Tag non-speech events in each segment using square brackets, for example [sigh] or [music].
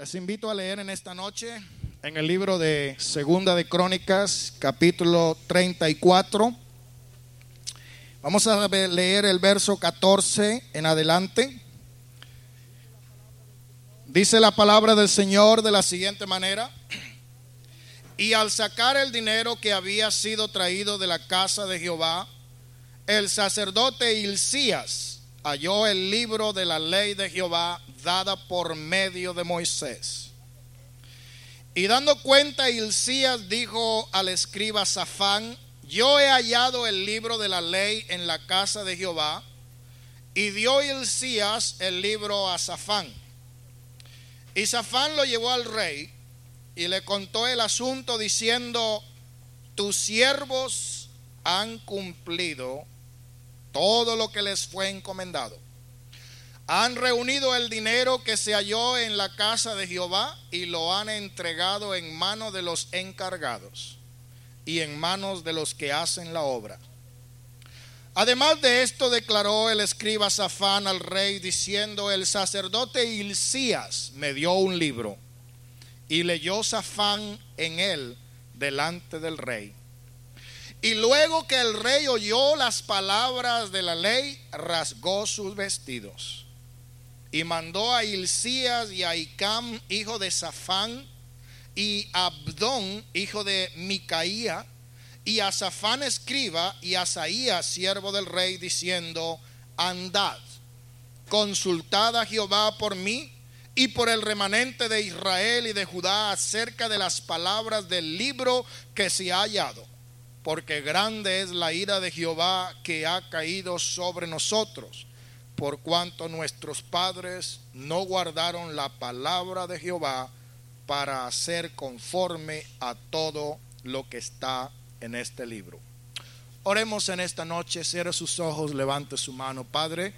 Les invito a leer en esta noche en el libro de Segunda de Crónicas, capítulo 34. Vamos a leer el verso 14 en adelante. Dice la palabra del Señor de la siguiente manera. Y al sacar el dinero que había sido traído de la casa de Jehová, el sacerdote Hilcías halló el libro de la ley de Jehová dada por medio de Moisés. Y dando cuenta, Hilcías dijo al escriba Safán, yo he hallado el libro de la ley en la casa de Jehová. Y dio Hilcías el libro a Safán. Y Safán lo llevó al rey y le contó el asunto diciendo, tus siervos han cumplido todo lo que les fue encomendado han reunido el dinero que se halló en la casa de Jehová y lo han entregado en manos de los encargados y en manos de los que hacen la obra. Además de esto declaró el escriba Safán al rey diciendo, el sacerdote Hilcías me dio un libro y leyó Safán en él delante del rey. Y luego que el rey oyó las palabras de la ley, rasgó sus vestidos y mandó a Hilcías y a Icam, hijo de Safán, y a Abdón, hijo de Micaía, y a Safán escriba, y a Saías, siervo del rey, diciendo, andad, consultad a Jehová por mí y por el remanente de Israel y de Judá acerca de las palabras del libro que se ha hallado, porque grande es la ira de Jehová que ha caído sobre nosotros por cuanto nuestros padres no guardaron la palabra de Jehová para hacer conforme a todo lo que está en este libro. Oremos en esta noche, cierre sus ojos, levante su mano, Padre.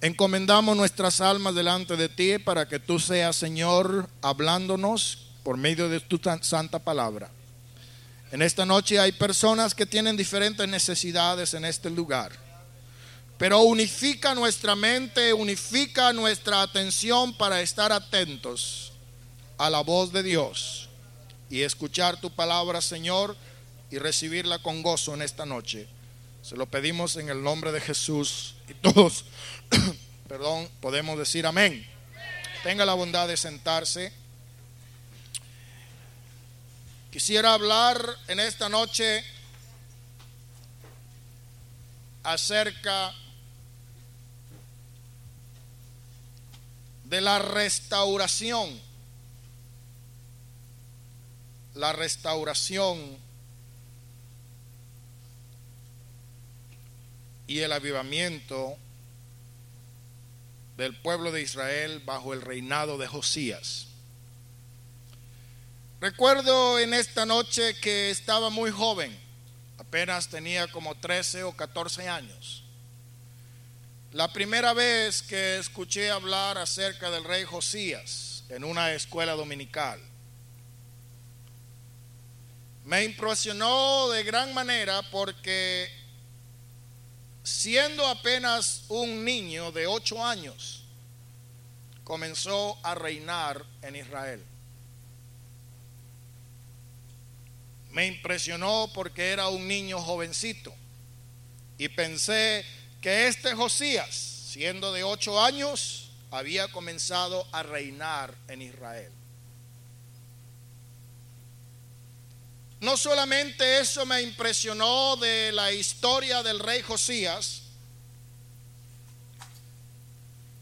Encomendamos nuestras almas delante de ti para que tú seas, Señor, hablándonos por medio de tu santa palabra. En esta noche hay personas que tienen diferentes necesidades en este lugar pero unifica nuestra mente, unifica nuestra atención para estar atentos a la voz de Dios y escuchar tu palabra, Señor, y recibirla con gozo en esta noche. Se lo pedimos en el nombre de Jesús y todos, [clears throat] perdón, podemos decir amén. Tenga la bondad de sentarse. Quisiera hablar en esta noche acerca de la restauración. La restauración y el avivamiento del pueblo de Israel bajo el reinado de Josías. Recuerdo en esta noche que estaba muy joven, apenas tenía como 13 o 14 años. La primera vez que escuché hablar acerca del rey Josías en una escuela dominical, me impresionó de gran manera porque siendo apenas un niño de ocho años, comenzó a reinar en Israel. Me impresionó porque era un niño jovencito y pensé que este Josías, siendo de ocho años, había comenzado a reinar en Israel. No solamente eso me impresionó de la historia del rey Josías,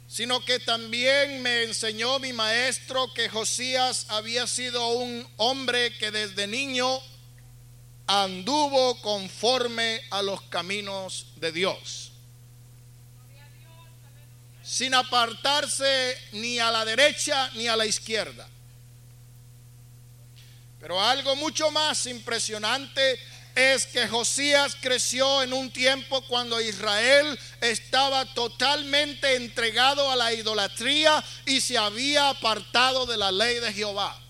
sino que también me enseñó mi maestro que Josías había sido un hombre que desde niño anduvo conforme a los caminos de Dios sin apartarse ni a la derecha ni a la izquierda. Pero algo mucho más impresionante es que Josías creció en un tiempo cuando Israel estaba totalmente entregado a la idolatría y se había apartado de la ley de Jehová.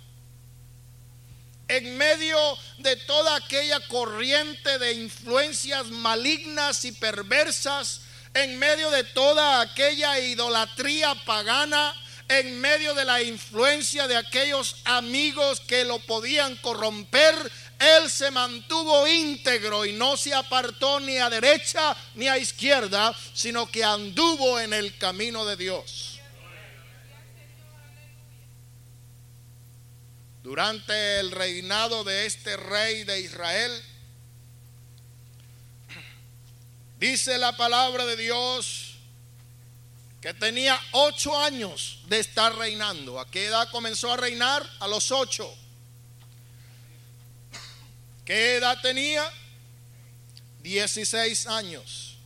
En medio de toda aquella corriente de influencias malignas y perversas, en medio de toda aquella idolatría pagana, en medio de la influencia de aquellos amigos que lo podían corromper, él se mantuvo íntegro y no se apartó ni a derecha ni a izquierda, sino que anduvo en el camino de Dios. Durante el reinado de este rey de Israel, dice la palabra de Dios que tenía ocho años de estar reinando. ¿A qué edad comenzó a reinar? A los ocho. ¿Qué edad tenía? Dieciséis años.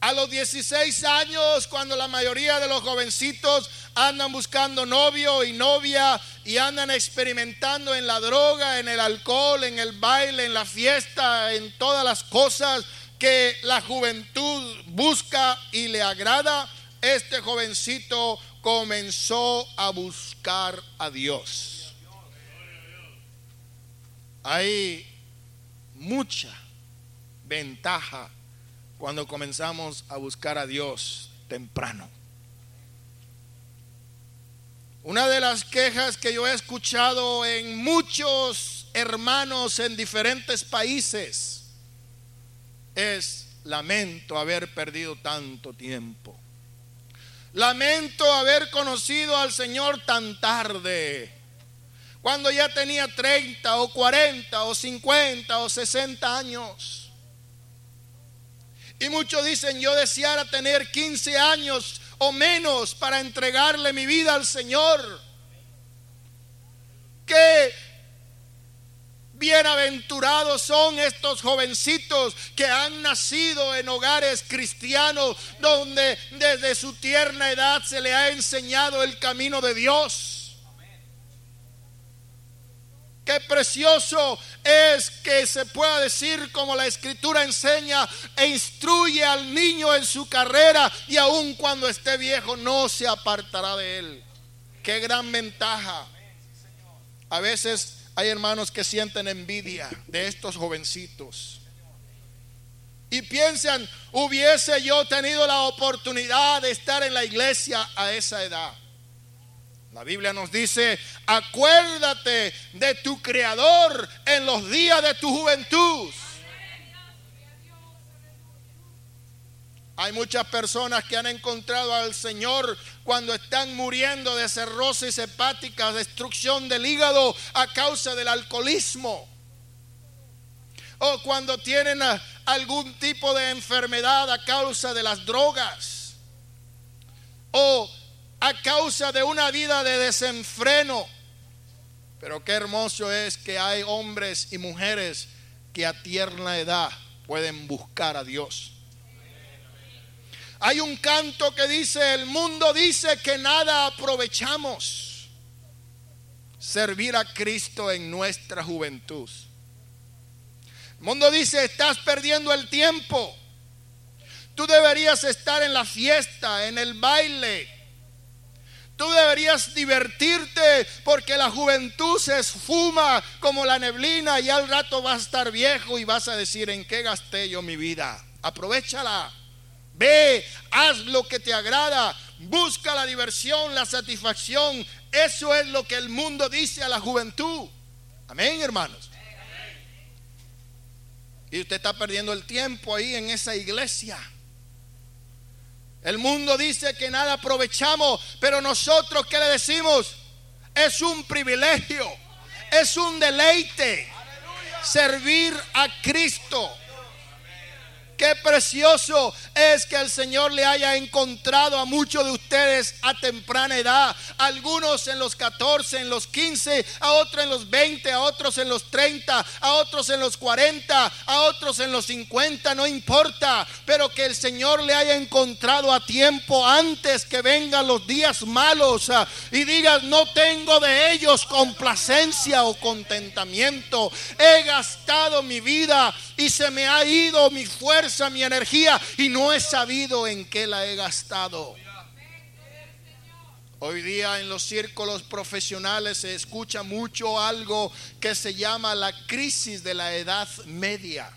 A los 16 años, cuando la mayoría de los jovencitos andan buscando novio y novia y andan experimentando en la droga, en el alcohol, en el baile, en la fiesta, en todas las cosas que la juventud busca y le agrada, este jovencito comenzó a buscar a Dios. Hay mucha ventaja cuando comenzamos a buscar a Dios temprano. Una de las quejas que yo he escuchado en muchos hermanos en diferentes países es lamento haber perdido tanto tiempo. Lamento haber conocido al Señor tan tarde, cuando ya tenía 30 o 40 o 50 o 60 años. Y muchos dicen, yo deseara tener 15 años o menos para entregarle mi vida al Señor. Qué bienaventurados son estos jovencitos que han nacido en hogares cristianos donde desde su tierna edad se le ha enseñado el camino de Dios. Qué precioso es que se pueda decir como la escritura enseña e instruye al niño en su carrera y aun cuando esté viejo no se apartará de él. Qué gran ventaja. A veces hay hermanos que sienten envidia de estos jovencitos. Y piensan, hubiese yo tenido la oportunidad de estar en la iglesia a esa edad. La Biblia nos dice, acuérdate de tu Creador en los días de tu juventud. Hay muchas personas que han encontrado al Señor cuando están muriendo de cirrosis hepática, destrucción del hígado a causa del alcoholismo. O cuando tienen algún tipo de enfermedad a causa de las drogas. O a causa de una vida de desenfreno. Pero qué hermoso es que hay hombres y mujeres que a tierna edad pueden buscar a Dios. Hay un canto que dice, el mundo dice que nada aprovechamos. Servir a Cristo en nuestra juventud. El mundo dice, estás perdiendo el tiempo. Tú deberías estar en la fiesta, en el baile, Tú deberías divertirte porque la juventud se esfuma como la neblina y al rato vas a estar viejo y vas a decir en qué gasté yo mi vida. Aprovechala. Ve, haz lo que te agrada. Busca la diversión, la satisfacción. Eso es lo que el mundo dice a la juventud. Amén, hermanos. Y usted está perdiendo el tiempo ahí en esa iglesia. El mundo dice que nada aprovechamos, pero nosotros ¿qué le decimos? Es un privilegio, es un deleite servir a Cristo. Qué precioso es que el Señor le haya encontrado a muchos de ustedes a temprana edad. Algunos en los 14, en los 15, a otros en los 20, a otros en los 30, a otros en los 40, a otros en los 50, no importa. Pero que el Señor le haya encontrado a tiempo antes que vengan los días malos ah, y digas, no tengo de ellos complacencia o contentamiento. He gastado mi vida y se me ha ido mi fuerza, mi energía y no he sabido en qué la he gastado. Hoy día en los círculos profesionales se escucha mucho algo que se llama la crisis de la edad media.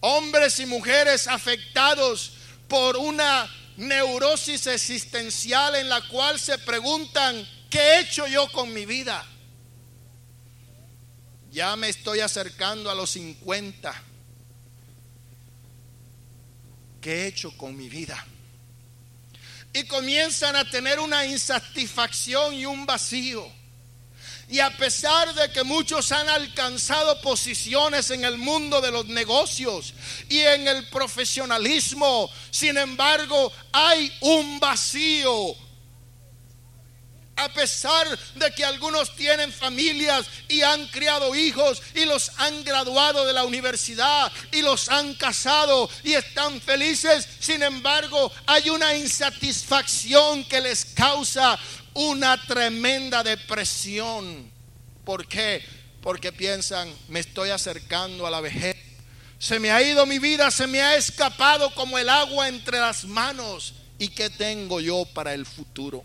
Hombres y mujeres afectados por una neurosis existencial en la cual se preguntan, ¿qué he hecho yo con mi vida? Ya me estoy acercando a los 50. ¿Qué he hecho con mi vida? Y comienzan a tener una insatisfacción y un vacío. Y a pesar de que muchos han alcanzado posiciones en el mundo de los negocios y en el profesionalismo, sin embargo hay un vacío, a pesar de que algunos tienen familias y han criado hijos y los han graduado de la universidad y los han casado y están felices, sin embargo hay una insatisfacción que les causa una tremenda depresión. ¿Por qué? Porque piensan, me estoy acercando a la vejez. Se me ha ido mi vida, se me ha escapado como el agua entre las manos. ¿Y qué tengo yo para el futuro?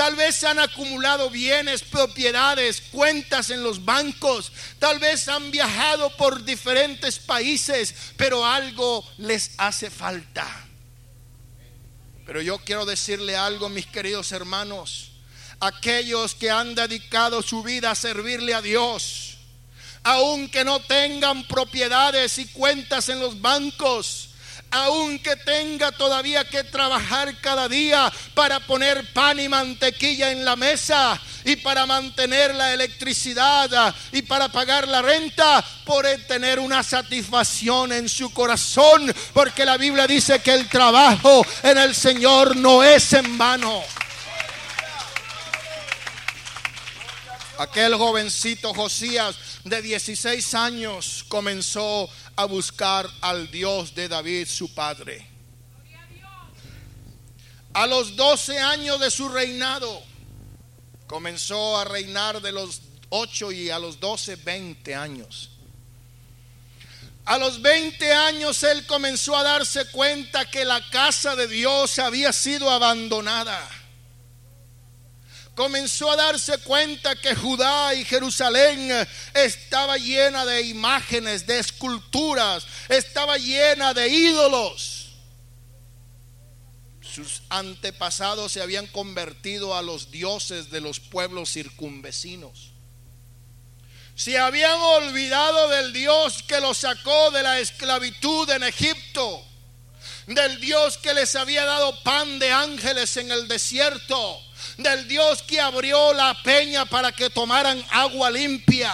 Tal vez han acumulado bienes, propiedades, cuentas en los bancos. Tal vez han viajado por diferentes países, pero algo les hace falta. Pero yo quiero decirle algo, mis queridos hermanos. Aquellos que han dedicado su vida a servirle a Dios, aunque no tengan propiedades y cuentas en los bancos, aunque tenga todavía que trabajar cada día para poner pan y mantequilla en la mesa y para mantener la electricidad y para pagar la renta, por tener una satisfacción en su corazón, porque la Biblia dice que el trabajo en el Señor no es en vano. Aquel jovencito Josías de 16 años comenzó a buscar al Dios de David, su padre. A los 12 años de su reinado, comenzó a reinar de los 8 y a los 12, 20 años. A los 20 años él comenzó a darse cuenta que la casa de Dios había sido abandonada comenzó a darse cuenta que Judá y Jerusalén estaba llena de imágenes, de esculturas, estaba llena de ídolos. Sus antepasados se habían convertido a los dioses de los pueblos circunvecinos. Se habían olvidado del Dios que los sacó de la esclavitud en Egipto, del Dios que les había dado pan de ángeles en el desierto del Dios que abrió la peña para que tomaran agua limpia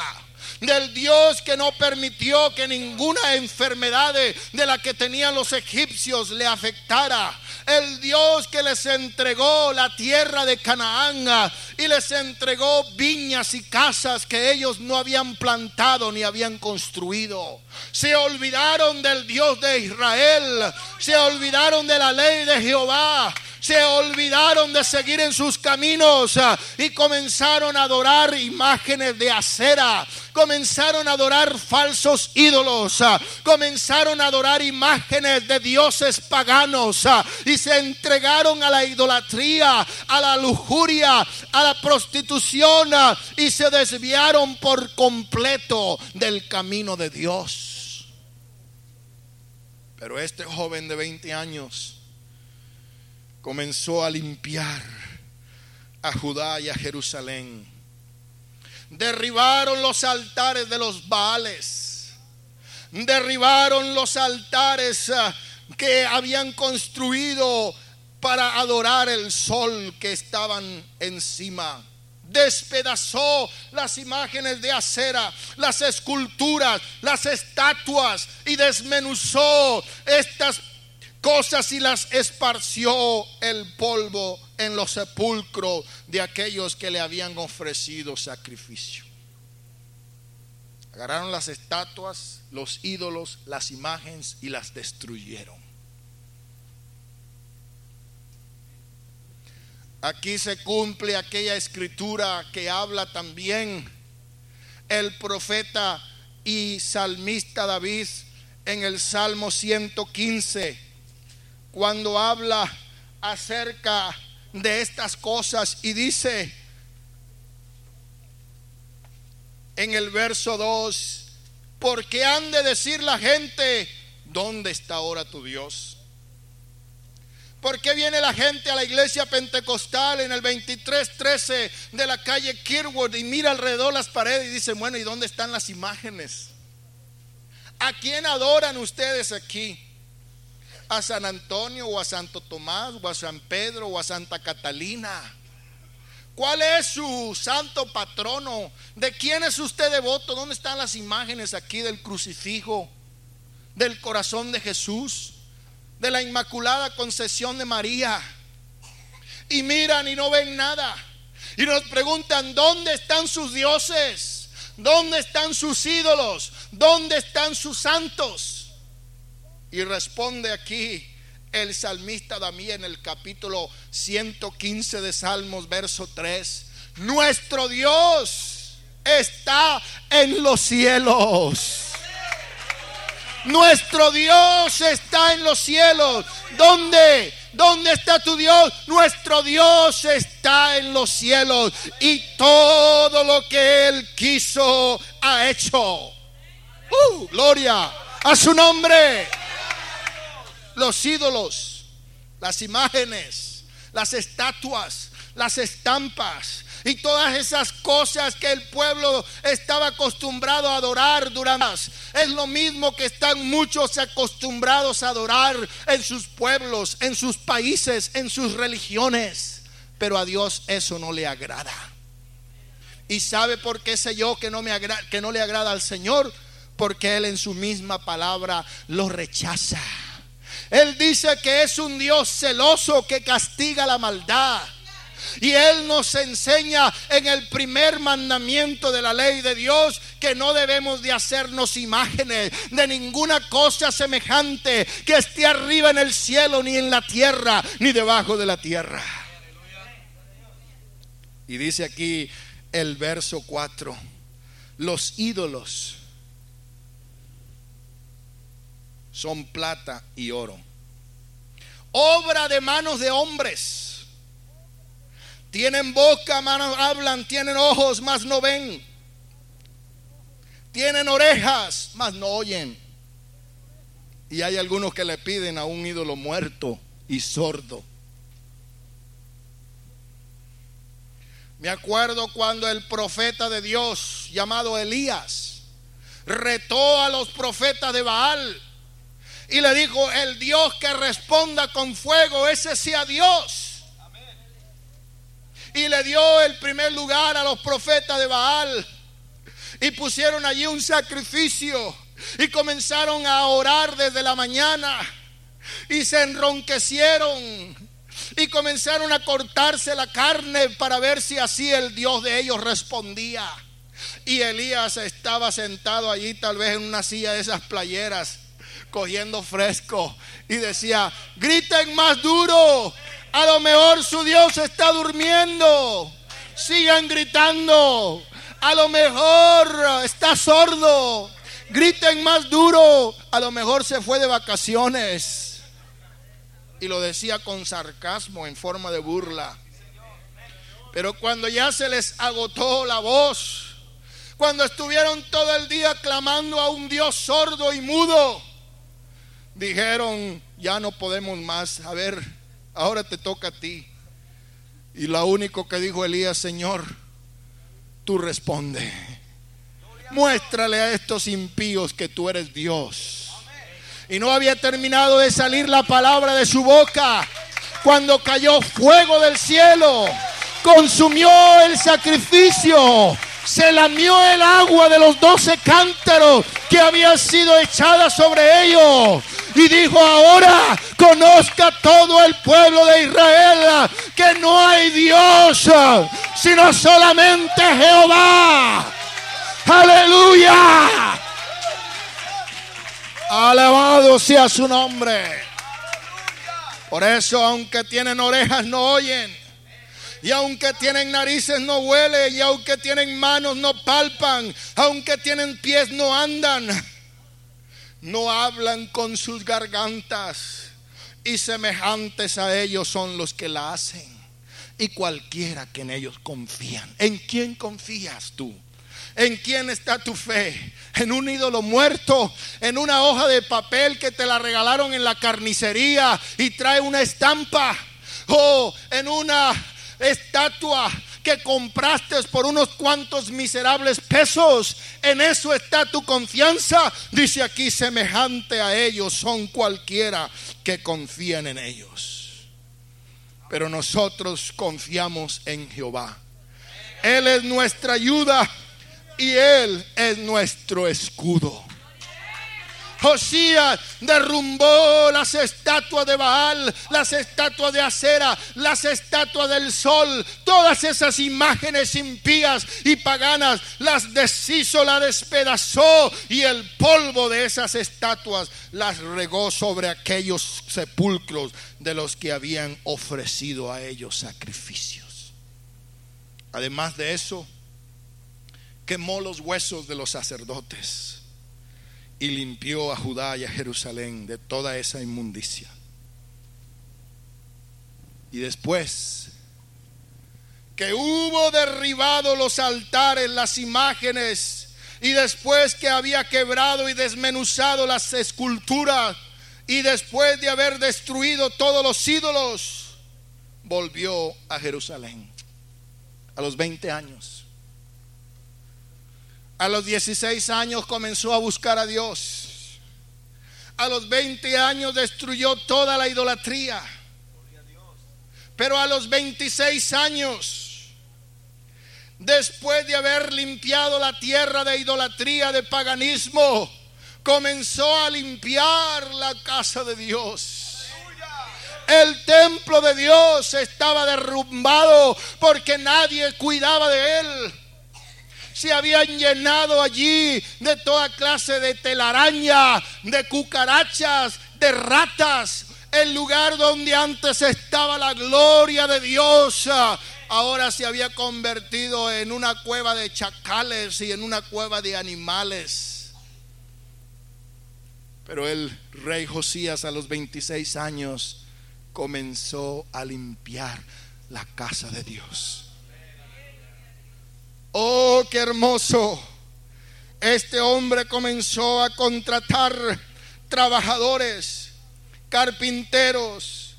del Dios que no permitió que ninguna enfermedad de, la que tenían los egipcios le afectara. El Dios que les entregó la tierra de Canaán y les entregó viñas y casas que ellos no habían plantado ni habían construido. Se olvidaron del Dios de Israel, se olvidaron de la ley de Jehová, se olvidaron de seguir en sus caminos ah, y comenzaron a adorar imágenes de acera, comenzaron a adorar falsos ídolos, ah, comenzaron a adorar imágenes de dioses paganos ah, y se entregaron a la idolatría, a la lujuria, a la prostitución y se desviaron por completo del camino de Dios. Pero este joven de 20 años comenzó a limpiar a Judá y a Jerusalén. Derribaron los altares de los Baales. Derribaron los altares ah, que habían construido para adorar el sol que estaban encima. Despedazó las imágenes de acera, las esculturas, las estatuas y desmenuzó estas cosas y las esparció el polvo en los sepulcros de aquellos que le habían ofrecido sacrificio. Agarraron las estatuas, los ídolos, las imágenes y las destruyeron. Aquí se cumple aquella escritura que habla también el profeta y salmista David en el Salmo 115 cuando habla acerca de estas cosas y dice en el verso 2, porque han de decir la gente, ¿dónde está ahora tu Dios? ¿Por qué viene la gente a la iglesia pentecostal en el 2313 de la calle Kirwood y mira alrededor las paredes y dice, bueno, ¿y dónde están las imágenes? ¿A quién adoran ustedes aquí? ¿A San Antonio o a Santo Tomás o a San Pedro o a Santa Catalina? ¿Cuál es su santo patrono? ¿De quién es usted devoto? ¿Dónde están las imágenes aquí del crucifijo? Del corazón de Jesús, de la Inmaculada Concesión de María. Y miran y no ven nada. Y nos preguntan, ¿dónde están sus dioses? ¿Dónde están sus ídolos? ¿Dónde están sus santos? Y responde aquí el salmista David en el capítulo 115 de Salmos, verso 3. Nuestro Dios está en los cielos. Nuestro Dios está en los cielos. ¿Dónde? ¿Dónde está tu Dios? Nuestro Dios está en los cielos. Y todo lo que Él quiso ha hecho. Uh, gloria a su nombre los ídolos, las imágenes, las estatuas, las estampas y todas esas cosas que el pueblo estaba acostumbrado a adorar durante es lo mismo que están muchos acostumbrados a adorar en sus pueblos, en sus países, en sus religiones, pero a Dios eso no le agrada. ¿Y sabe por qué sé yo que no me que no le agrada al Señor? Porque él en su misma palabra lo rechaza. Él dice que es un Dios celoso que castiga la maldad. Y Él nos enseña en el primer mandamiento de la ley de Dios que no debemos de hacernos imágenes de ninguna cosa semejante que esté arriba en el cielo, ni en la tierra, ni debajo de la tierra. Y dice aquí el verso 4, los ídolos son plata y oro. Obra de manos de hombres. Tienen boca, manos hablan, tienen ojos, mas no ven. Tienen orejas, mas no oyen. Y hay algunos que le piden a un ídolo muerto y sordo. Me acuerdo cuando el profeta de Dios llamado Elías retó a los profetas de Baal y le dijo, el Dios que responda con fuego, ese sea Dios. Y le dio el primer lugar a los profetas de Baal. Y pusieron allí un sacrificio. Y comenzaron a orar desde la mañana. Y se enronquecieron. Y comenzaron a cortarse la carne para ver si así el Dios de ellos respondía. Y Elías estaba sentado allí tal vez en una silla de esas playeras cogiendo fresco y decía, griten más duro, a lo mejor su Dios está durmiendo, sigan gritando, a lo mejor está sordo, griten más duro, a lo mejor se fue de vacaciones. Y lo decía con sarcasmo, en forma de burla. Pero cuando ya se les agotó la voz, cuando estuvieron todo el día clamando a un Dios sordo y mudo, dijeron, ya no podemos más, a ver, ahora te toca a ti. Y lo único que dijo Elías, Señor, tú responde. Muéstrale a estos impíos que tú eres Dios. Y no había terminado de salir la palabra de su boca cuando cayó fuego del cielo, consumió el sacrificio, se lamió el agua de los doce cántaros que había sido echada sobre ellos y dijo, ahora conozca todo el pueblo de Israel que no hay Dios, sino solamente Jehová. Aleluya. Alabado sea su nombre. Por eso, aunque tienen orejas, no oyen. Y aunque tienen narices, no huelen. Y aunque tienen manos, no palpan. Aunque tienen pies, no andan no hablan con sus gargantas y semejantes a ellos son los que la hacen y cualquiera que en ellos confían. ¿En quién confías tú? ¿En quién está tu fe? ¿En un ídolo muerto? ¿En una hoja de papel que te la regalaron en la carnicería y trae una estampa? ¿O en una estatua que compraste por unos cuantos miserables pesos. En eso está tu confianza. Dice aquí, semejante a ellos son cualquiera que confían en ellos. Pero nosotros confiamos en Jehová. Él es nuestra ayuda y Él es nuestro escudo. Josías derrumbó las estatuas de Baal, las estatuas de acera, las estatuas del sol, todas esas imágenes impías y paganas, las deshizo, las despedazó y el polvo de esas estatuas las regó sobre aquellos sepulcros de los que habían ofrecido a ellos sacrificios. Además de eso, quemó los huesos de los sacerdotes y limpió a Judá y a Jerusalén de toda esa inmundicia. Y después que hubo derribado los altares, las imágenes, y después que había quebrado y desmenuzado las esculturas, y después de haber destruido todos los ídolos, volvió a Jerusalén a los 20 años. A los 16 años comenzó a buscar a Dios. A los 20 años destruyó toda la idolatría. Pero a los 26 años, después de haber limpiado la tierra de idolatría, de paganismo, comenzó a limpiar la casa de Dios. El templo de Dios estaba derrumbado porque nadie cuidaba de él se habían llenado allí de toda clase de telaraña, de cucarachas, de ratas. El lugar donde antes estaba la gloria de Dios, ahora se había convertido en una cueva de chacales y en una cueva de animales. Pero el rey Josías a los 26 años comenzó a limpiar la casa de Dios. Oh, qué hermoso. Este hombre comenzó a contratar trabajadores, carpinteros,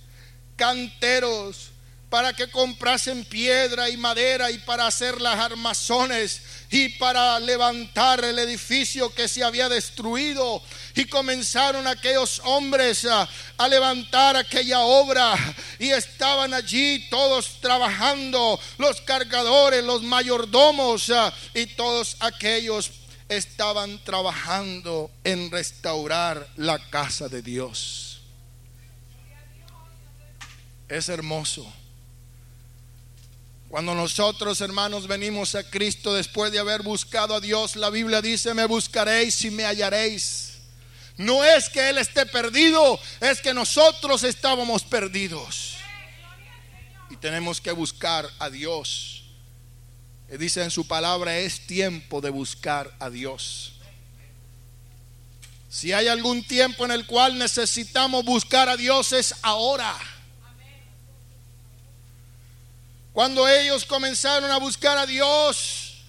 canteros, para que comprasen piedra y madera y para hacer las armazones y para levantar el edificio que se había destruido. Y comenzaron aquellos hombres a, levantar aquella obra y estaban allí todos trabajando, los cargadores, los mayordomos y todos aquellos estaban trabajando en restaurar la casa de Dios. Es hermoso cuando nosotros, hermanos, venimos a Cristo después de haber buscado a Dios, la Biblia dice, me buscaréis y me hallaréis. No es que Él esté perdido, es que nosotros estábamos perdidos. Y tenemos que buscar a Dios. dice en su palabra, es tiempo de buscar a Dios. Si hay algún tiempo en el cual necesitamos buscar a Dios es ahora. Cuando ellos comenzaron a buscar a Dios,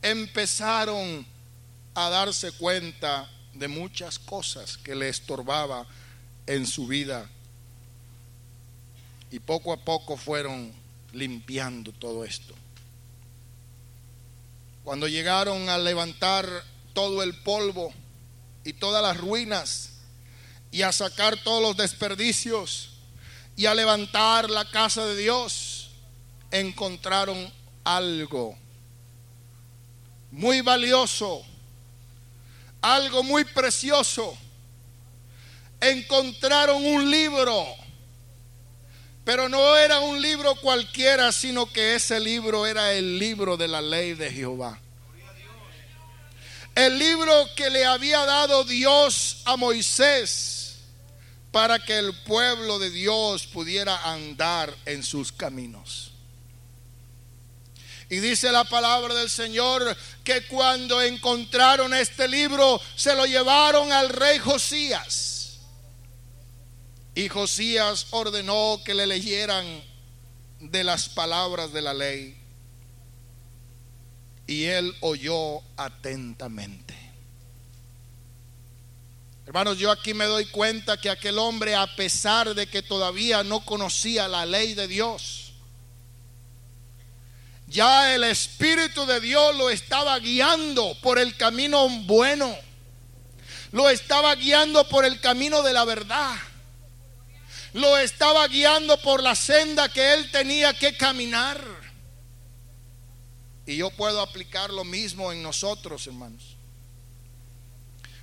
empezaron a darse cuenta de muchas cosas que le estorbaba en su vida. Y poco a poco fueron limpiando todo esto. Cuando llegaron a levantar todo el polvo y todas las ruinas y a sacar todos los desperdicios y a levantar la casa de Dios, encontraron algo muy valioso, algo muy precioso. Encontraron un libro, pero no era un libro cualquiera, sino que ese libro era el libro de la ley de Jehová. El libro que le había dado Dios a Moisés para que el pueblo de Dios pudiera andar en sus caminos. Y dice la palabra del Señor que cuando encontraron este libro se lo llevaron al rey Josías. Y Josías ordenó que le leyeran de las palabras de la ley. y él oyó atentamente. Hermanos, yo aquí me doy cuenta que aquel hombre, a pesar de que todavía no conocía la ley de Dios, ya el Espíritu de Dios lo estaba guiando por el camino bueno, lo estaba guiando por el camino de la verdad, lo estaba guiando por la senda que él tenía que caminar. Y yo puedo aplicar lo mismo en nosotros, hermanos.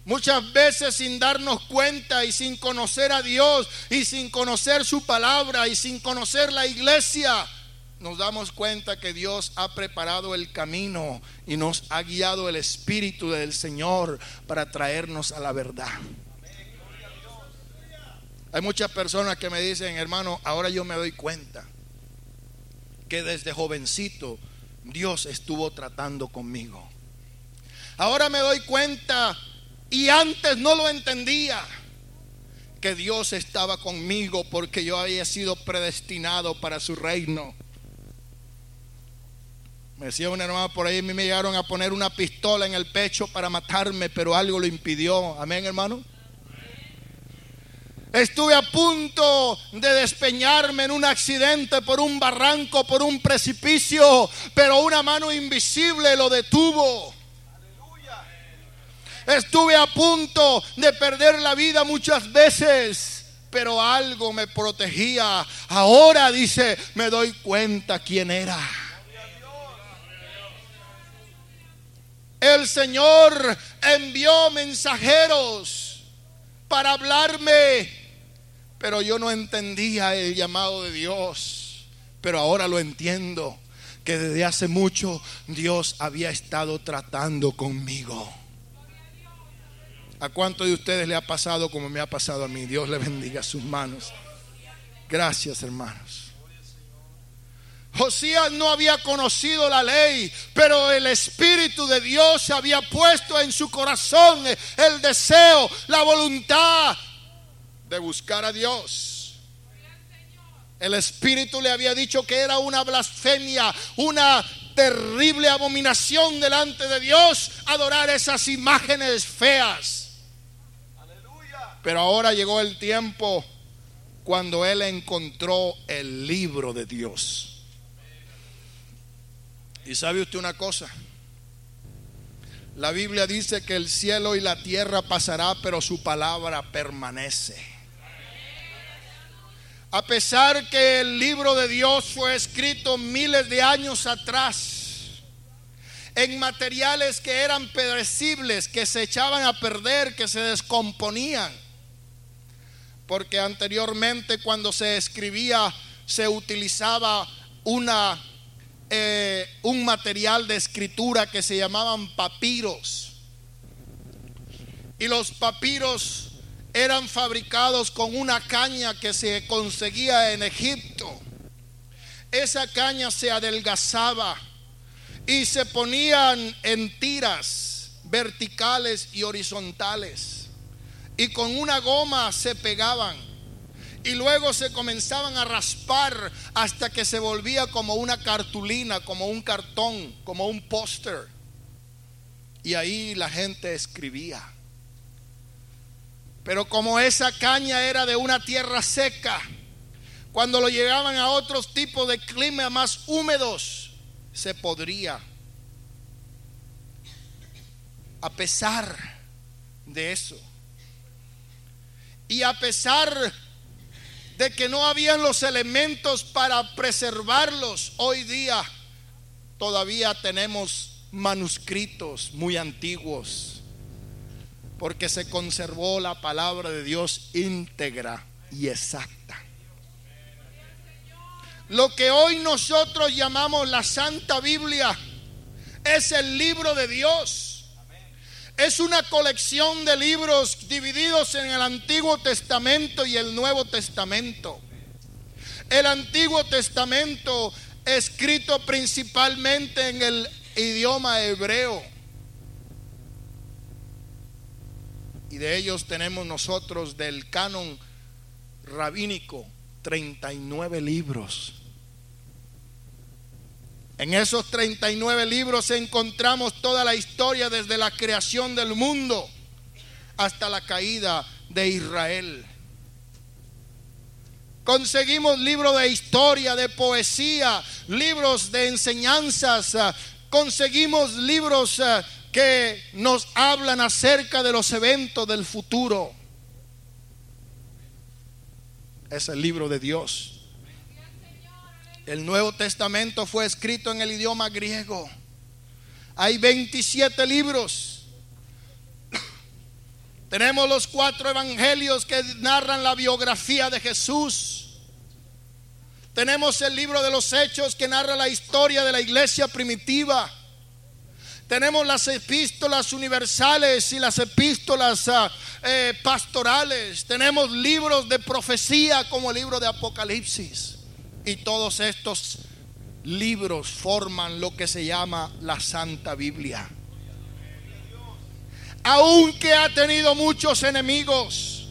Muchas veces sin darnos cuenta y sin conocer a Dios y sin conocer su palabra y sin conocer la iglesia, nos damos cuenta que Dios ha preparado el camino y nos ha guiado el Espíritu del Señor para traernos a la verdad. Hay muchas personas que me dicen, hermano, ahora yo me doy cuenta que desde jovencito Dios estuvo tratando conmigo. Ahora me doy cuenta y antes no lo entendía que Dios estaba conmigo porque yo había sido predestinado para su reino. Me decía una hermana por ahí, a mí me llegaron a poner una pistola en el pecho para matarme, pero algo lo impidió. Amén, hermano. Estuve a punto de despeñarme en un accidente por un barranco, por un precipicio, pero una mano invisible lo detuvo. Estuve a punto de perder la vida muchas veces, pero algo me protegía. Ahora dice, me doy cuenta quién era. El Señor envió mensajeros para hablarme, pero yo no entendía el llamado de Dios. Pero ahora lo entiendo, que desde hace mucho Dios había estado tratando conmigo. ¿A cuánto de ustedes le ha pasado como me ha pasado a mí? Dios le bendiga sus manos. Gracias, hermanos. Josías no había conocido la ley, pero el Espíritu de Dios había puesto en su corazón el deseo, la voluntad de buscar a Dios. El Espíritu le había dicho que era una blasfemia, una terrible abominación delante de Dios adorar esas imágenes feas. Pero ahora llegó el tiempo cuando él encontró el libro de Dios. Y sabe usted una cosa, la Biblia dice que el cielo y la tierra pasará, pero su palabra permanece. A pesar que el libro de Dios fue escrito miles de años atrás, en materiales que eran perecibles, que se echaban a perder, que se descomponían, porque anteriormente cuando se escribía se utilizaba una eh, un material de escritura que se llamaban papiros. Y los papiros eran fabricados con una caña que se conseguía en Egipto. Esa caña se adelgazaba y se ponían en tiras verticales y horizontales. Y con una goma se pegaban y luego se comenzaban a raspar hasta que se volvía como una cartulina, como un cartón, como un póster. Y ahí la gente escribía. Pero como esa caña era de una tierra seca, cuando lo llegaban a otros tipos de clima más húmedos, se podría. A pesar de eso. Y a pesar de que no habían los elementos para preservarlos. Hoy día todavía tenemos manuscritos muy antiguos, porque se conservó la palabra de Dios íntegra y exacta. Lo que hoy nosotros llamamos la Santa Biblia es el libro de Dios es una colección de libros divididos en el Antiguo Testamento y el Nuevo Testamento. El Antiguo Testamento escrito principalmente en el idioma hebreo. Y de ellos tenemos nosotros del canon rabínico 39 libros. En esos 39 libros encontramos toda la historia desde la creación del mundo hasta la caída de Israel. Conseguimos libros de historia, de poesía, libros de enseñanzas, ah, conseguimos libros ah, que nos hablan acerca de los eventos del futuro. Es el libro de Dios. El Nuevo Testamento fue escrito en el idioma griego. Hay 27 libros. [coughs] Tenemos los cuatro evangelios que narran la biografía de Jesús. Tenemos el libro de los hechos que narra la historia de la iglesia primitiva. Tenemos las epístolas universales y las epístolas ah, eh, pastorales. Tenemos libros de profecía como el libro de Apocalipsis. Y todos estos libros forman lo que se llama la Santa Biblia. Aunque ha tenido muchos enemigos,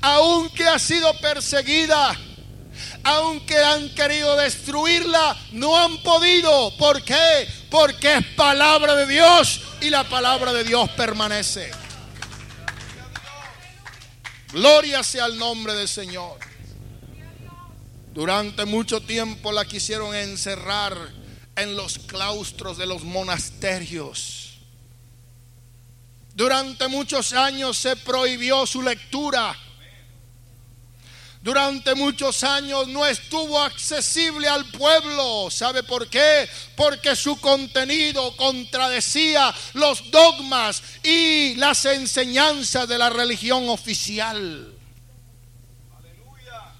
aunque ha sido perseguida, aunque han querido destruirla, no han podido. ¿Por qué? Porque es palabra de Dios y la palabra de Dios permanece. Gloria sea al nombre del Señor. Durante mucho tiempo la quisieron encerrar en los claustros de los monasterios. Durante muchos años se prohibió su lectura durante muchos años no estuvo accesible al pueblo. ¿Sabe por qué? Porque su contenido contradecía los dogmas y las enseñanzas de la religión oficial. Aleluya.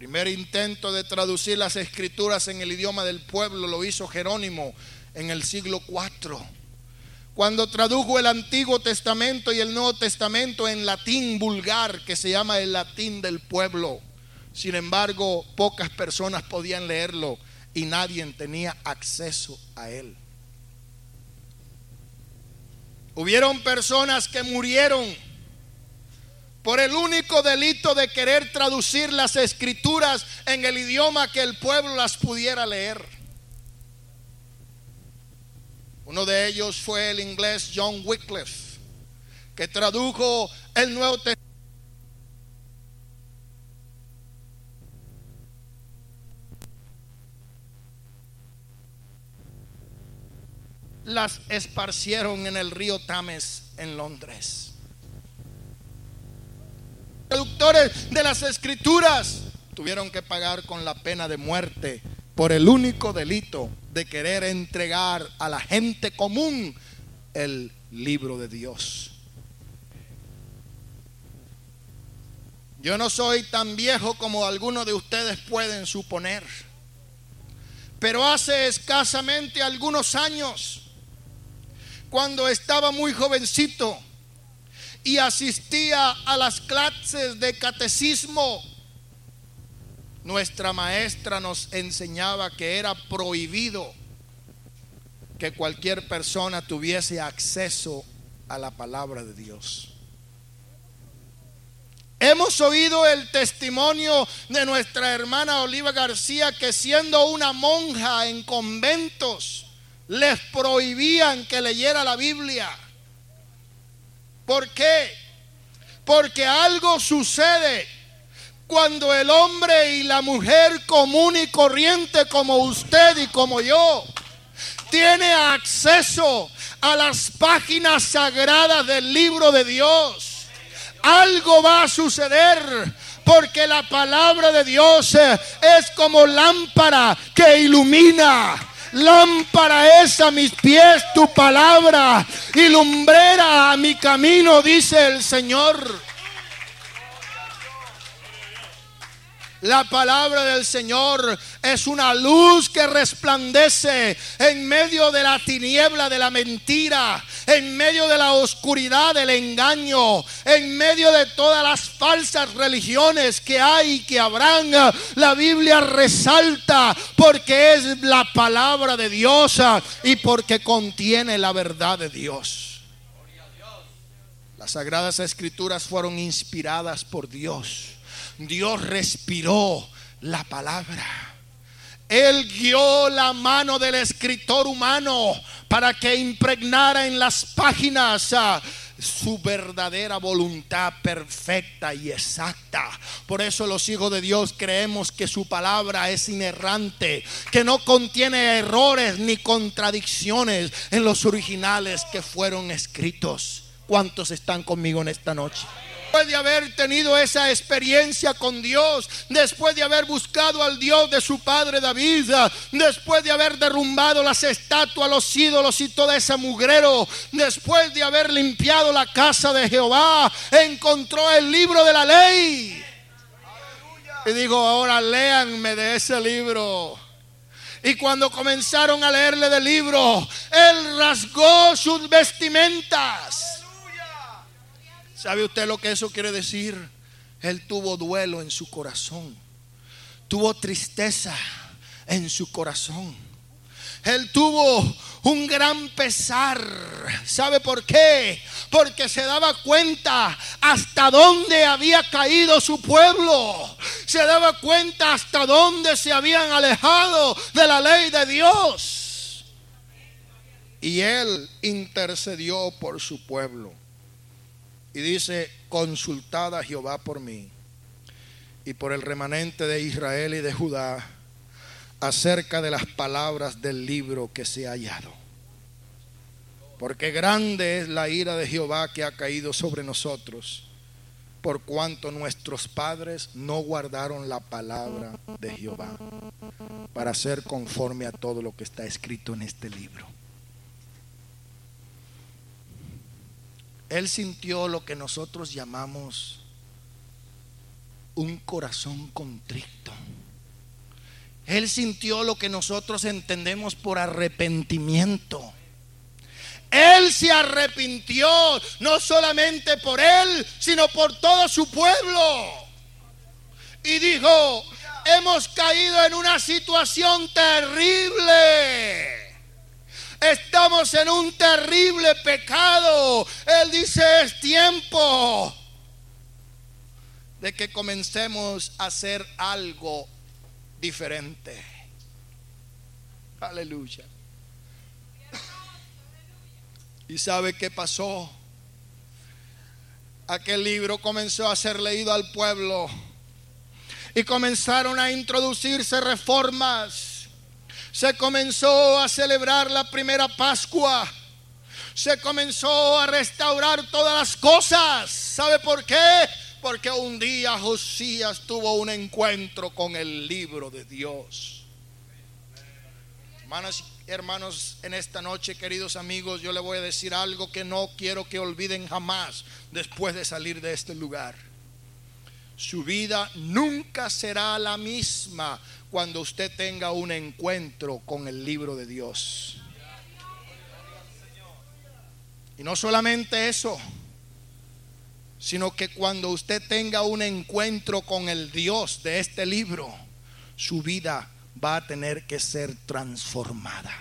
Primer intento de traducir las escrituras en el idioma del pueblo lo hizo Jerónimo en el siglo IV cuando tradujo el Antiguo Testamento y el Nuevo Testamento en latín vulgar, que se llama el latín del pueblo. Sin embargo, pocas personas podían leerlo y nadie tenía acceso a él. Hubieron personas que murieron por el único delito de querer traducir las escrituras en el idioma que el pueblo las pudiera leer. Uno de ellos fue el inglés John Wycliffe, que tradujo el Nuevo Testamento. las esparcieron en el río Tames en Londres. Traductores de las escrituras tuvieron que pagar con la pena de muerte por el único delito de querer entregar a la gente común el libro de Dios. Yo no soy tan viejo como algunos de ustedes pueden suponer, pero hace escasamente algunos años, cuando estaba muy jovencito y asistía a las clases de catecismo, nuestra maestra nos enseñaba que era prohibido que cualquier persona tuviese acceso a la palabra de Dios. Hemos oído el testimonio de nuestra hermana Oliva García que siendo una monja en conventos les prohibían que leyera la Biblia. ¿Por qué? Porque algo sucede cuando el hombre y la mujer común y corriente como usted y como yo tiene acceso a las páginas sagradas del libro de Dios, algo va a suceder porque la palabra de Dios es como lámpara que ilumina. Lámpara es a mis pies tu palabra y lumbrera a mi camino, dice el Señor. La palabra del Señor es una luz que resplandece en medio de la tiniebla de la mentira, en medio de la oscuridad del engaño, en medio de todas las falsas religiones que hay y que habrán. La Biblia resalta porque es la palabra de Dios y porque contiene la verdad de Dios. Las sagradas escrituras fueron inspiradas por Dios Dios respiró la palabra. Él guió la mano del escritor humano para que impregnara en las páginas ah, su verdadera voluntad perfecta y exacta. Por eso los hijos de Dios creemos que su palabra es inerrante, que no contiene errores ni contradicciones en los originales que fueron escritos. ¿Cuántos están conmigo en esta noche? Después de haber tenido esa experiencia con Dios, después de haber buscado al Dios de su padre David, después de haber derrumbado las estatuas, los ídolos y todo ese mugrero, después de haber limpiado la casa de Jehová, encontró el libro de la ley. Y dijo, ahora léanme de ese libro. Y cuando comenzaron a leerle del libro, él rasgó sus vestimentas. ¿Sabe usted lo que eso quiere decir? Él tuvo duelo en su corazón. Tuvo tristeza en su corazón. Él tuvo un gran pesar. ¿Sabe por qué? Porque se daba cuenta hasta dónde había caído su pueblo. Se daba cuenta hasta dónde se habían alejado de la ley de Dios. Y él intercedió por su pueblo. Y dice, consultad a Jehová por mí y por el remanente de Israel y de Judá acerca de las palabras del libro que se ha hallado. Porque grande es la ira de Jehová que ha caído sobre nosotros, por cuanto nuestros padres no guardaron la palabra de Jehová, para ser conforme a todo lo que está escrito en este libro. Él sintió lo que nosotros llamamos un corazón contrito. Él sintió lo que nosotros entendemos por arrepentimiento. Él se arrepintió no solamente por él, sino por todo su pueblo. Y dijo, hemos caído en una situación terrible. Estamos en un terrible pecado. Él dice, es tiempo de que comencemos a hacer algo diferente. Aleluya. ¿Y sabe qué pasó? Aquel libro comenzó a ser leído al pueblo y comenzaron a introducirse reformas se comenzó a celebrar la primera Pascua. Se comenzó a restaurar todas las cosas. ¿Sabe por qué? Porque un día Josías tuvo un encuentro con el libro de Dios. Hermanas y hermanos, en esta noche, queridos amigos, yo le voy a decir algo que no quiero que olviden jamás después de salir de este lugar. Su vida nunca será la misma cuando usted tenga un encuentro con el libro de Dios. Y no solamente eso, sino que cuando usted tenga un encuentro con el Dios de este libro, su vida va a tener que ser transformada.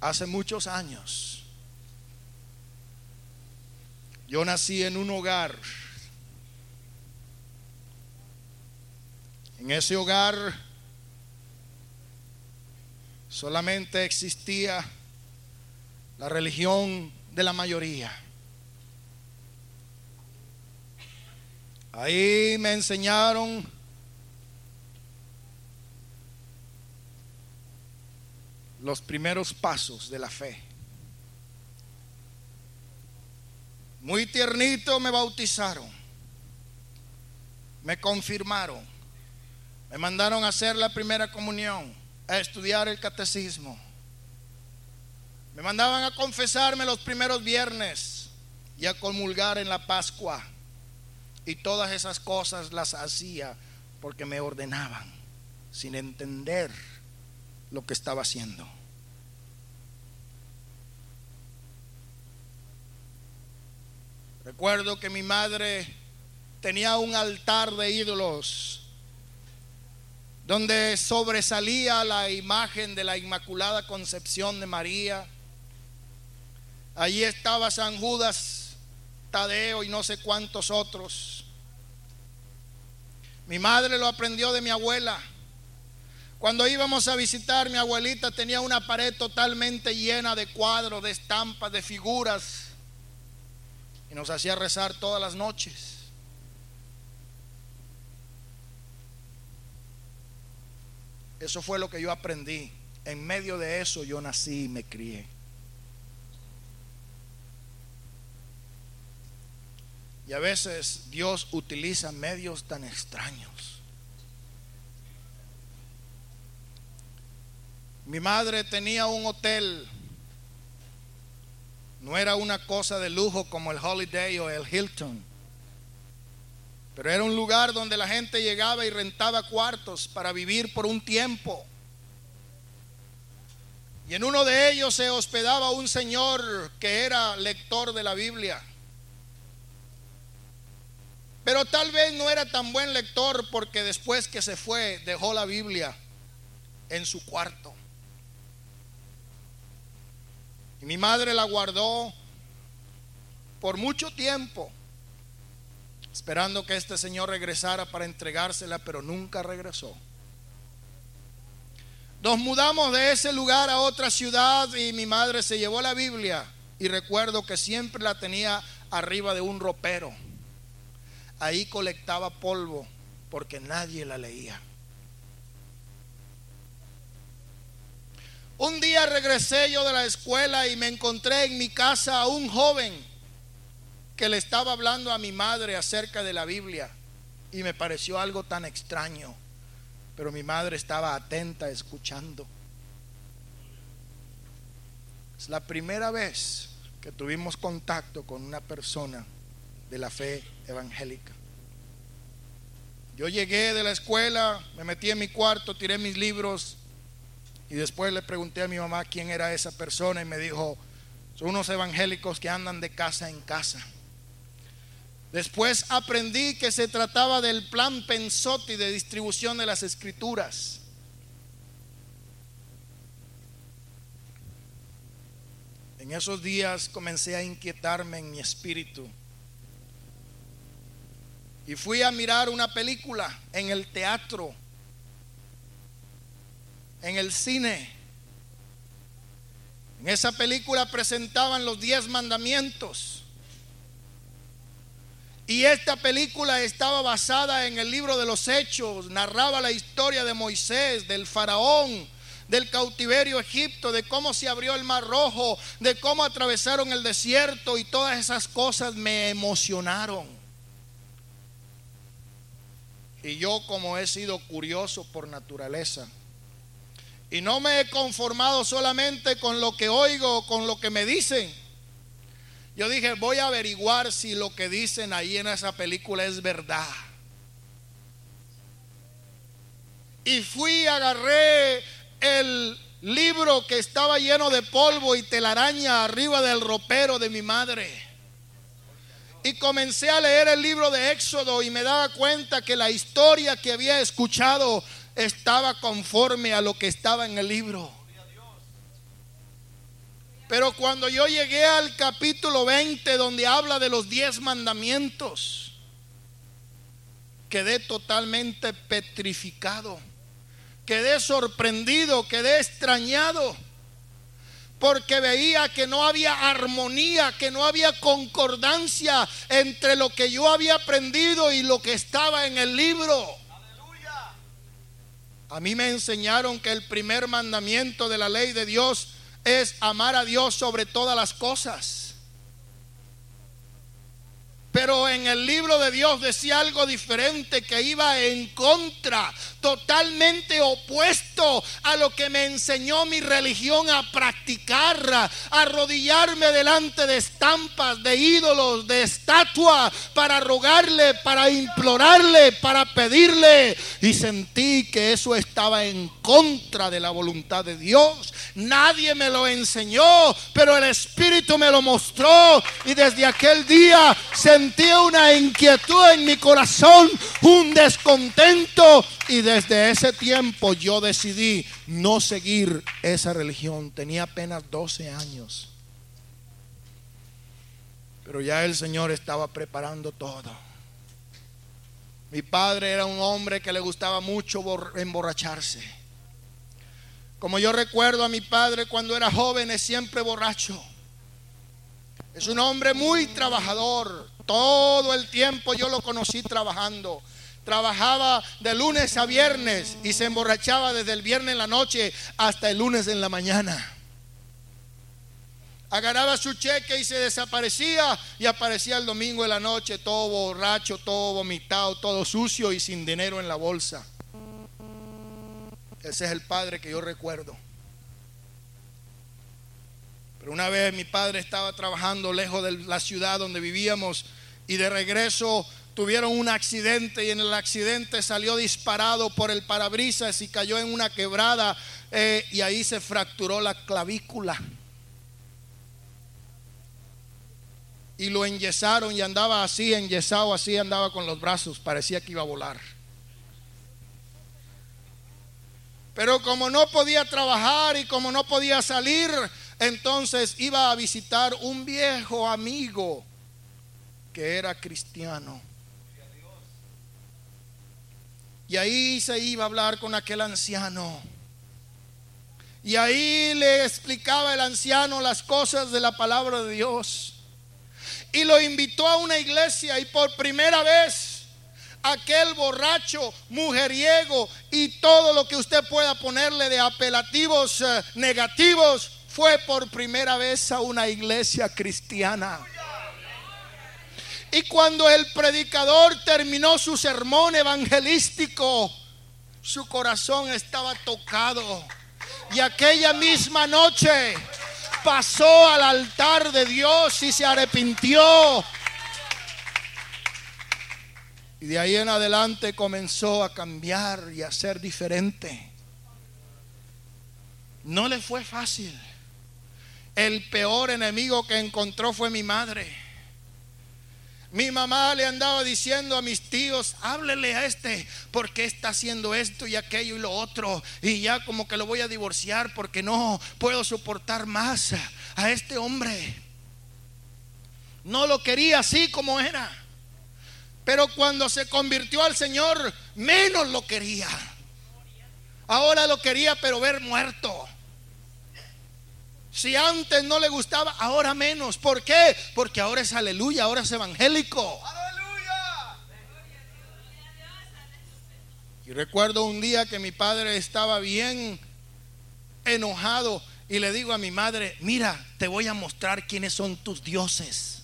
Hace muchos años, yo nací en un hogar En ese hogar solamente existía la religión de la mayoría. Ahí me enseñaron los primeros pasos de la fe. Muy tiernito me bautizaron, me confirmaron. Me mandaron a hacer la primera comunión, a estudiar el catecismo. Me mandaban a confesarme los primeros viernes y a comulgar en la Pascua. Y todas esas cosas las hacía porque me ordenaban, sin entender lo que estaba haciendo. Recuerdo que mi madre tenía un altar de ídolos donde sobresalía la imagen de la Inmaculada Concepción de María. Allí estaba San Judas Tadeo y no sé cuántos otros. Mi madre lo aprendió de mi abuela. Cuando íbamos a visitar, mi abuelita tenía una pared totalmente llena de cuadros, de estampas, de figuras. Y nos hacía rezar todas las noches. Eso fue lo que yo aprendí. En medio de eso yo nací y me crié. Y a veces Dios utiliza medios tan extraños. Mi madre tenía un hotel. No era una cosa de lujo como el Holiday o el Hilton. Pero era un lugar donde la gente llegaba y rentaba cuartos para vivir por un tiempo. Y en uno de ellos se hospedaba un señor que era lector de la Biblia. Pero tal vez no era tan buen lector porque después que se fue dejó la Biblia en su cuarto. Y mi madre la guardó por mucho tiempo esperando que este señor regresara para entregársela, pero nunca regresó. Nos mudamos de ese lugar a otra ciudad y mi madre se llevó la Biblia y recuerdo que siempre la tenía arriba de un ropero. Ahí colectaba polvo porque nadie la leía. Un día regresé yo de la escuela y me encontré en mi casa a un joven que le estaba hablando a mi madre acerca de la Biblia y me pareció algo tan extraño, pero mi madre estaba atenta escuchando. Es la primera vez que tuvimos contacto con una persona de la fe evangélica. Yo llegué de la escuela, me metí en mi cuarto, tiré mis libros y después le pregunté a mi mamá quién era esa persona y me dijo, son unos evangélicos que andan de casa en casa. Después aprendí que se trataba del plan Pensotti de distribución de las escrituras. En esos días comencé a inquietarme en mi espíritu. Y fui a mirar una película en el teatro, en el cine. En esa película presentaban los diez mandamientos. Y esta película estaba basada en el libro de los Hechos, narraba la historia de Moisés, del faraón, del cautiverio Egipto, de cómo se abrió el mar rojo, de cómo atravesaron el desierto y todas esas cosas me emocionaron. Y yo como he sido curioso por naturaleza, y no me he conformado solamente con lo que oigo, con lo que me dicen, yo dije, voy a averiguar si lo que dicen ahí en esa película es verdad. Y fui, agarré el libro que estaba lleno de polvo y telaraña arriba del ropero de mi madre. Y comencé a leer el libro de Éxodo y me daba cuenta que la historia que había escuchado estaba conforme a lo que estaba en el libro. Pero cuando yo llegué al capítulo 20 donde habla de los diez mandamientos, quedé totalmente petrificado, quedé sorprendido, quedé extrañado, porque veía que no había armonía, que no había concordancia entre lo que yo había aprendido y lo que estaba en el libro. A mí me enseñaron que el primer mandamiento de la ley de Dios es amar a Dios sobre todas las cosas. Pero en el libro de Dios decía algo diferente que iba en contra, totalmente opuesto a lo que me enseñó mi religión a practicar, a arrodillarme delante de estampas, de ídolos, de estatuas, para rogarle, para implorarle, para pedirle. Y sentí que eso estaba en contra de la voluntad de Dios. Nadie me lo enseñó, pero el Espíritu me lo mostró. Y desde aquel día sentí una inquietud en mi corazón, un descontento y desde ese tiempo yo decidí no seguir esa religión. Tenía apenas 12 años. Pero ya el Señor estaba preparando todo. Mi padre era un hombre que le gustaba mucho emborracharse. Como yo recuerdo a mi padre cuando era joven, es siempre borracho. Es un hombre muy trabajador. Todo el tiempo yo lo conocí trabajando. Trabajaba de lunes a viernes y se emborrachaba desde el viernes en la noche hasta el lunes en la mañana agarraba su cheque y se desaparecía y aparecía el domingo en la noche todo borracho, todo vomitado, todo sucio y sin dinero en la bolsa. Ese es el padre que yo recuerdo. Pero una vez mi padre estaba trabajando lejos de la ciudad donde vivíamos y de regreso tuvieron un accidente y en el accidente salió disparado por el parabrisas y cayó en una quebrada eh, y ahí se fracturó la clavícula. y lo enyesaron y andaba así, enyesado así, andaba con los brazos, parecía que iba a volar. Pero como no podía trabajar y como no podía salir, entonces iba a visitar un viejo amigo que era cristiano. Y ahí se iba a hablar con aquel anciano. Y ahí le explicaba el anciano las cosas de la palabra de Dios y lo invitó a una iglesia y por primera vez aquel borracho, mujeriego y todo lo que usted pueda ponerle de apelativos eh, negativos fue por primera vez a una iglesia cristiana. Y cuando el predicador terminó su sermón evangelístico, su corazón estaba tocado. Y aquella misma noche pasó al altar de Dios y se arrepintió. Y de ahí en adelante comenzó a cambiar y a ser diferente. No le fue fácil. El peor enemigo que encontró fue mi madre. Mi mamá le andaba diciendo a mis tíos, háblele a este, porque está haciendo esto y aquello y lo otro. Y ya como que lo voy a divorciar porque no puedo soportar más a este hombre. No lo quería así como era. Pero cuando se convirtió al Señor, menos lo quería. Ahora lo quería, pero ver muerto. Si antes no le gustaba, ahora menos. ¿Por qué? Porque ahora es aleluya, ahora es evangélico. Aleluya. Y recuerdo un día que mi padre estaba bien enojado y le digo a mi madre, mira, te voy a mostrar quiénes son tus dioses.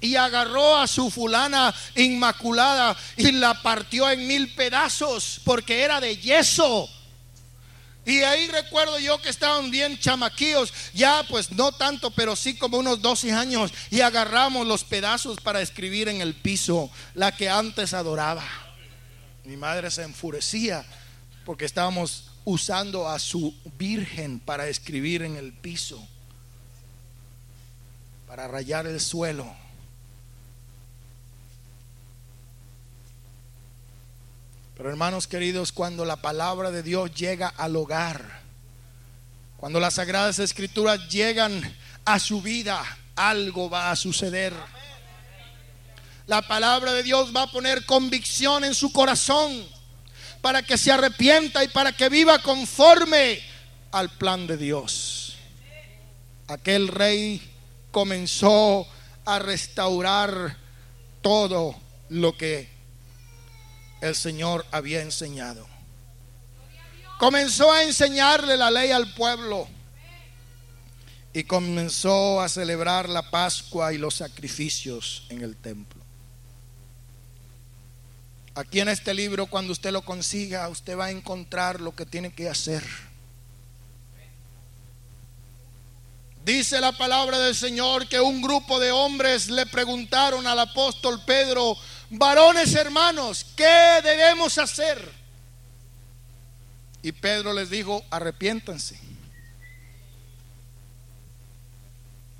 Y agarró a su fulana inmaculada y la partió en mil pedazos porque era de yeso. Y ahí recuerdo yo que estaban bien chamaquillos, ya pues no tanto, pero sí como unos 12 años, y agarramos los pedazos para escribir en el piso la que antes adoraba. Mi madre se enfurecía porque estábamos usando a su virgen para escribir en el piso, para rayar el suelo. Pero hermanos queridos, cuando la palabra de Dios llega al hogar, cuando las sagradas escrituras llegan a su vida, algo va a suceder. La palabra de Dios va a poner convicción en su corazón para que se arrepienta y para que viva conforme al plan de Dios. Aquel rey comenzó a restaurar todo lo que el Señor había enseñado. Comenzó a enseñarle la ley al pueblo y comenzó a celebrar la Pascua y los sacrificios en el templo. Aquí en este libro, cuando usted lo consiga, usted va a encontrar lo que tiene que hacer. Dice la palabra del Señor que un grupo de hombres le preguntaron al apóstol Pedro, varones hermanos, ¿qué debemos hacer? Y Pedro les dijo, arrepiéntanse.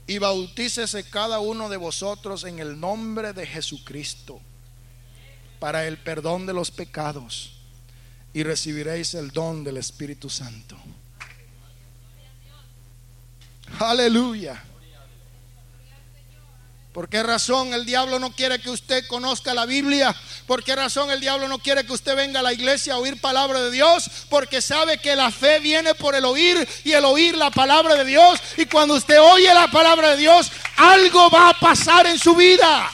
Y bautícese cada uno de vosotros en el nombre de Jesucristo para el perdón de los pecados y recibiréis el don del Espíritu Santo. Aleluya. ¿Por qué razón el diablo no quiere que usted conozca la Biblia? ¿Por qué razón el diablo no quiere que usted venga a la iglesia a oír palabra de Dios? Porque sabe que la fe viene por el oír y el oír la palabra de Dios. Y cuando usted oye la palabra de Dios, algo va a pasar en su vida.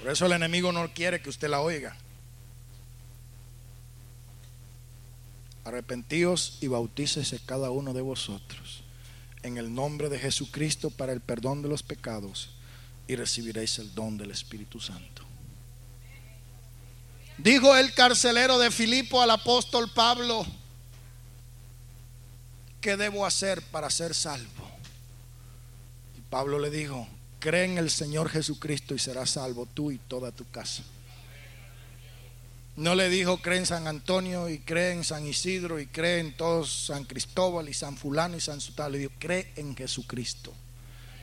Por eso el enemigo no quiere que usted la oiga. Arrepentíos y bautícese cada uno de vosotros en el nombre de Jesucristo para el perdón de los pecados y recibiréis el don del Espíritu Santo. Dijo el carcelero de Filipo al apóstol Pablo, ¿qué debo hacer para ser salvo? Y Pablo le dijo, cree en el Señor Jesucristo y serás salvo tú y toda tu casa. No le dijo cree en San Antonio y cree en San Isidro y cree en todos San Cristóbal y San Fulano y San Sutal. Le dijo cree en Jesucristo.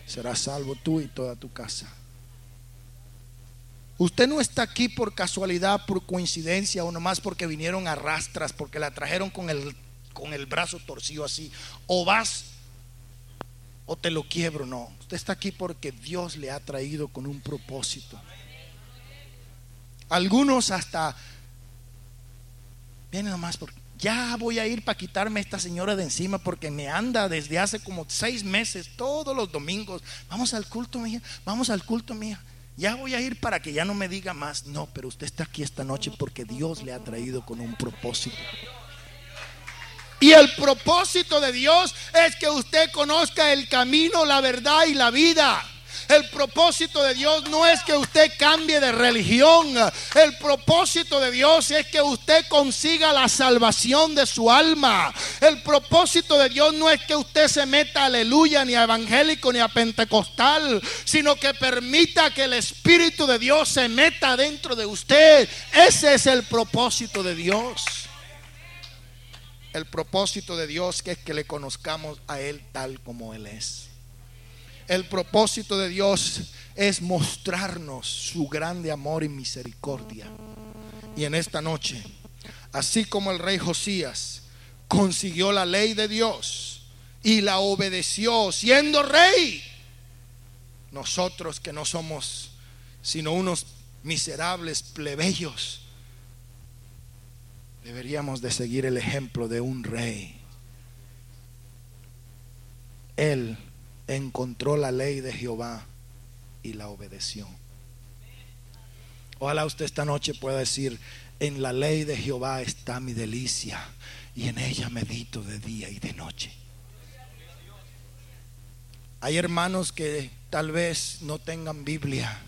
Serás salvo tú y toda tu casa. Usted no está aquí por casualidad, por coincidencia o nomás porque vinieron a rastras, porque la trajeron con el, con el brazo torcido así. O vas o te lo quiebro. No, usted está aquí porque Dios le ha traído con un propósito. Algunos hasta Viene nomás porque ya voy a ir para quitarme a esta señora de encima porque me anda desde hace como seis meses, todos los domingos. Vamos al culto, mía. Vamos al culto, mía. Ya voy a ir para que ya no me diga más. No, pero usted está aquí esta noche porque Dios le ha traído con un propósito. Y el propósito de Dios es que usted conozca el camino, la verdad y la vida. El propósito de Dios no es que usted cambie de religión. El propósito de Dios es que usted consiga la salvación de su alma. El propósito de Dios no es que usted se meta aleluya ni a evangélico ni a pentecostal, sino que permita que el Espíritu de Dios se meta dentro de usted. Ese es el propósito de Dios. El propósito de Dios que es que le conozcamos a Él tal como Él es. El propósito de Dios es mostrarnos su grande amor y misericordia. Y en esta noche, así como el rey Josías consiguió la ley de Dios y la obedeció siendo rey, nosotros que no somos sino unos miserables plebeyos, deberíamos de seguir el ejemplo de un rey. Él encontró la ley de Jehová y la obedeció. Ojalá usted esta noche pueda decir, en la ley de Jehová está mi delicia y en ella medito de día y de noche. Hay hermanos que tal vez no tengan Biblia,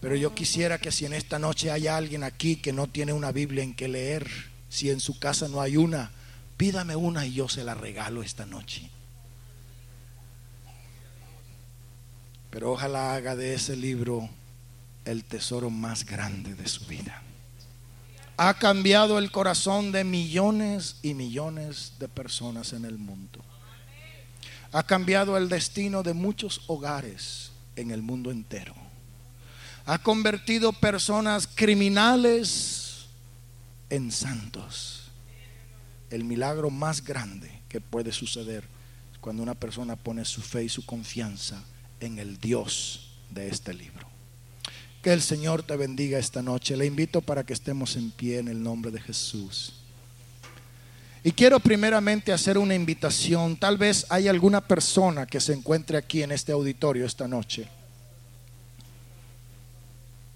pero yo quisiera que si en esta noche hay alguien aquí que no tiene una Biblia en que leer, si en su casa no hay una, pídame una y yo se la regalo esta noche. Pero ojalá haga de ese libro el tesoro más grande de su vida. Ha cambiado el corazón de millones y millones de personas en el mundo. Ha cambiado el destino de muchos hogares en el mundo entero. Ha convertido personas criminales en santos. El milagro más grande que puede suceder cuando una persona pone su fe y su confianza en el Dios de este libro. Que el Señor te bendiga esta noche. Le invito para que estemos en pie en el nombre de Jesús. Y quiero primeramente hacer una invitación. Tal vez hay alguna persona que se encuentre aquí en este auditorio esta noche.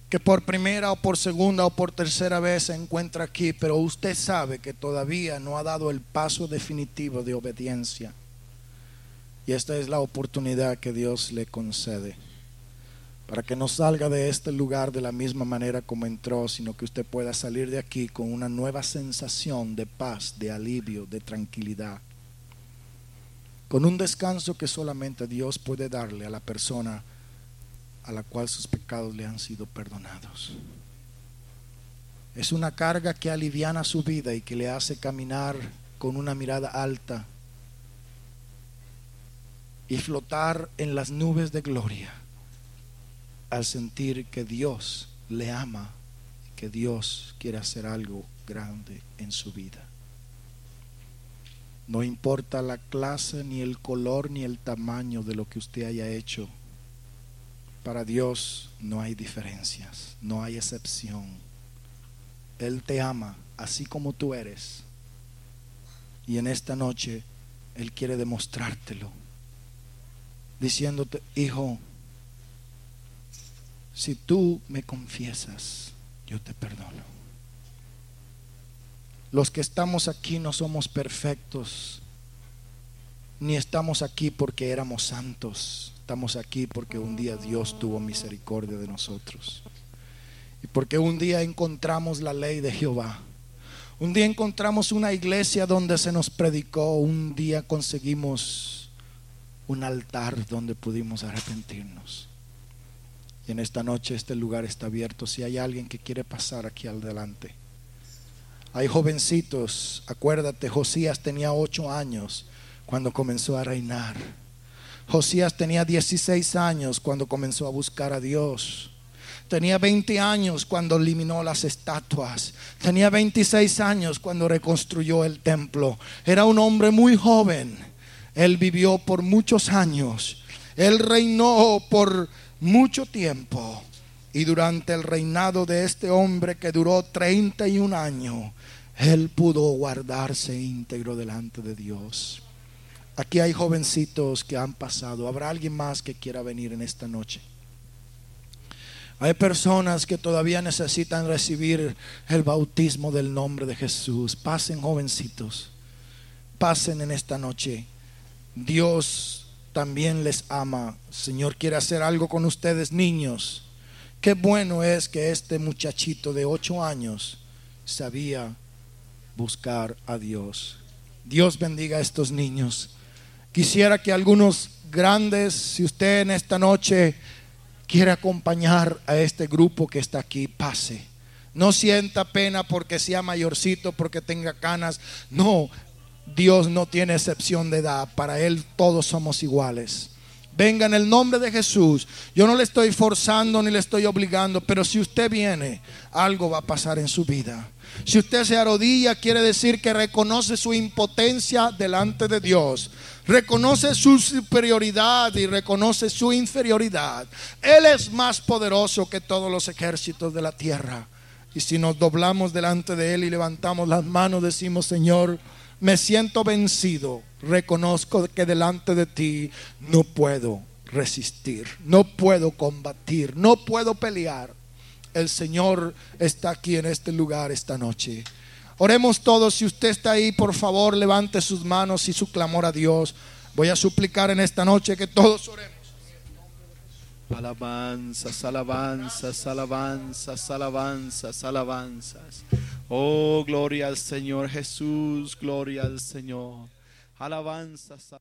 Que por primera o por segunda o por tercera vez se encuentra aquí, pero usted sabe que todavía no ha dado el paso definitivo de obediencia. Y esta es la oportunidad que Dios le concede para que no salga de este lugar de la misma manera como entró, sino que usted pueda salir de aquí con una nueva sensación de paz, de alivio, de tranquilidad, con un descanso que solamente Dios puede darle a la persona a la cual sus pecados le han sido perdonados. Es una carga que aliviana su vida y que le hace caminar con una mirada alta y flotar en las nubes de gloria al sentir que Dios le ama que Dios quiere hacer algo grande en su vida. No importa la clase, ni el color, ni el tamaño de lo que usted haya hecho. Para Dios no hay diferencias, no hay excepción. Él te ama así como tú eres. Y en esta noche Él quiere demostrártelo. Diciéndote, hijo, si tú me confiesas, yo te perdono. Los que estamos aquí no somos perfectos, ni estamos aquí porque éramos santos. Estamos aquí porque un día Dios tuvo misericordia de nosotros. Y porque un día encontramos la ley de Jehová. Un día encontramos una iglesia donde se nos predicó. Un día conseguimos un altar donde pudimos arrepentirnos. Y en esta noche este lugar está abierto. Si hay alguien que quiere pasar aquí adelante. Hay jovencitos, acuérdate, Josías tenía ocho años cuando comenzó a reinar. Josías tenía 16 años cuando comenzó a buscar a Dios. Tenía 20 años cuando eliminó las estatuas. Tenía 26 años cuando reconstruyó el templo. Era un hombre muy joven. Él vivió por muchos años. Él reinó por mucho tiempo. Y durante el reinado de este hombre que duró 31 años, él pudo guardarse íntegro delante de Dios. Aquí hay jovencitos que han pasado. ¿Habrá alguien más que quiera venir en esta noche? Hay personas que todavía necesitan recibir el bautismo del nombre de Jesús. Pasen jovencitos. Pasen en esta noche. Dios también les ama. Señor quiere hacer algo con ustedes, niños. Qué bueno es que este muchachito de ocho años sabía buscar a Dios. Dios bendiga a estos niños. Quisiera que algunos grandes, si usted en esta noche quiere acompañar a este grupo que está aquí, pase. No sienta pena porque sea mayorcito, porque tenga canas. No, Dios no tiene excepción de edad. Para Él todos somos iguales. Venga en el nombre de Jesús. Yo no le estoy forzando ni le estoy obligando, pero si usted viene, algo va a pasar en su vida. Si usted se arrodilla, quiere decir que reconoce su impotencia delante de Dios. Reconoce su superioridad y reconoce su inferioridad. Él es más poderoso que todos los ejércitos de la tierra. Y si nos doblamos delante de Él y levantamos las manos, decimos, Señor, me siento vencido, reconozco que delante de ti no puedo resistir, no puedo combatir, no puedo pelear. El Señor está aquí en este lugar esta noche. Oremos todos, si usted está ahí, por favor, levante sus manos y su clamor a Dios. Voy a suplicar en esta noche que todos oremos. Alabanzas, alabanzas, alabanzas, alabanzas, alabanzas. Oh, gloria al Señor Jesús, gloria al Señor. Alabanzas.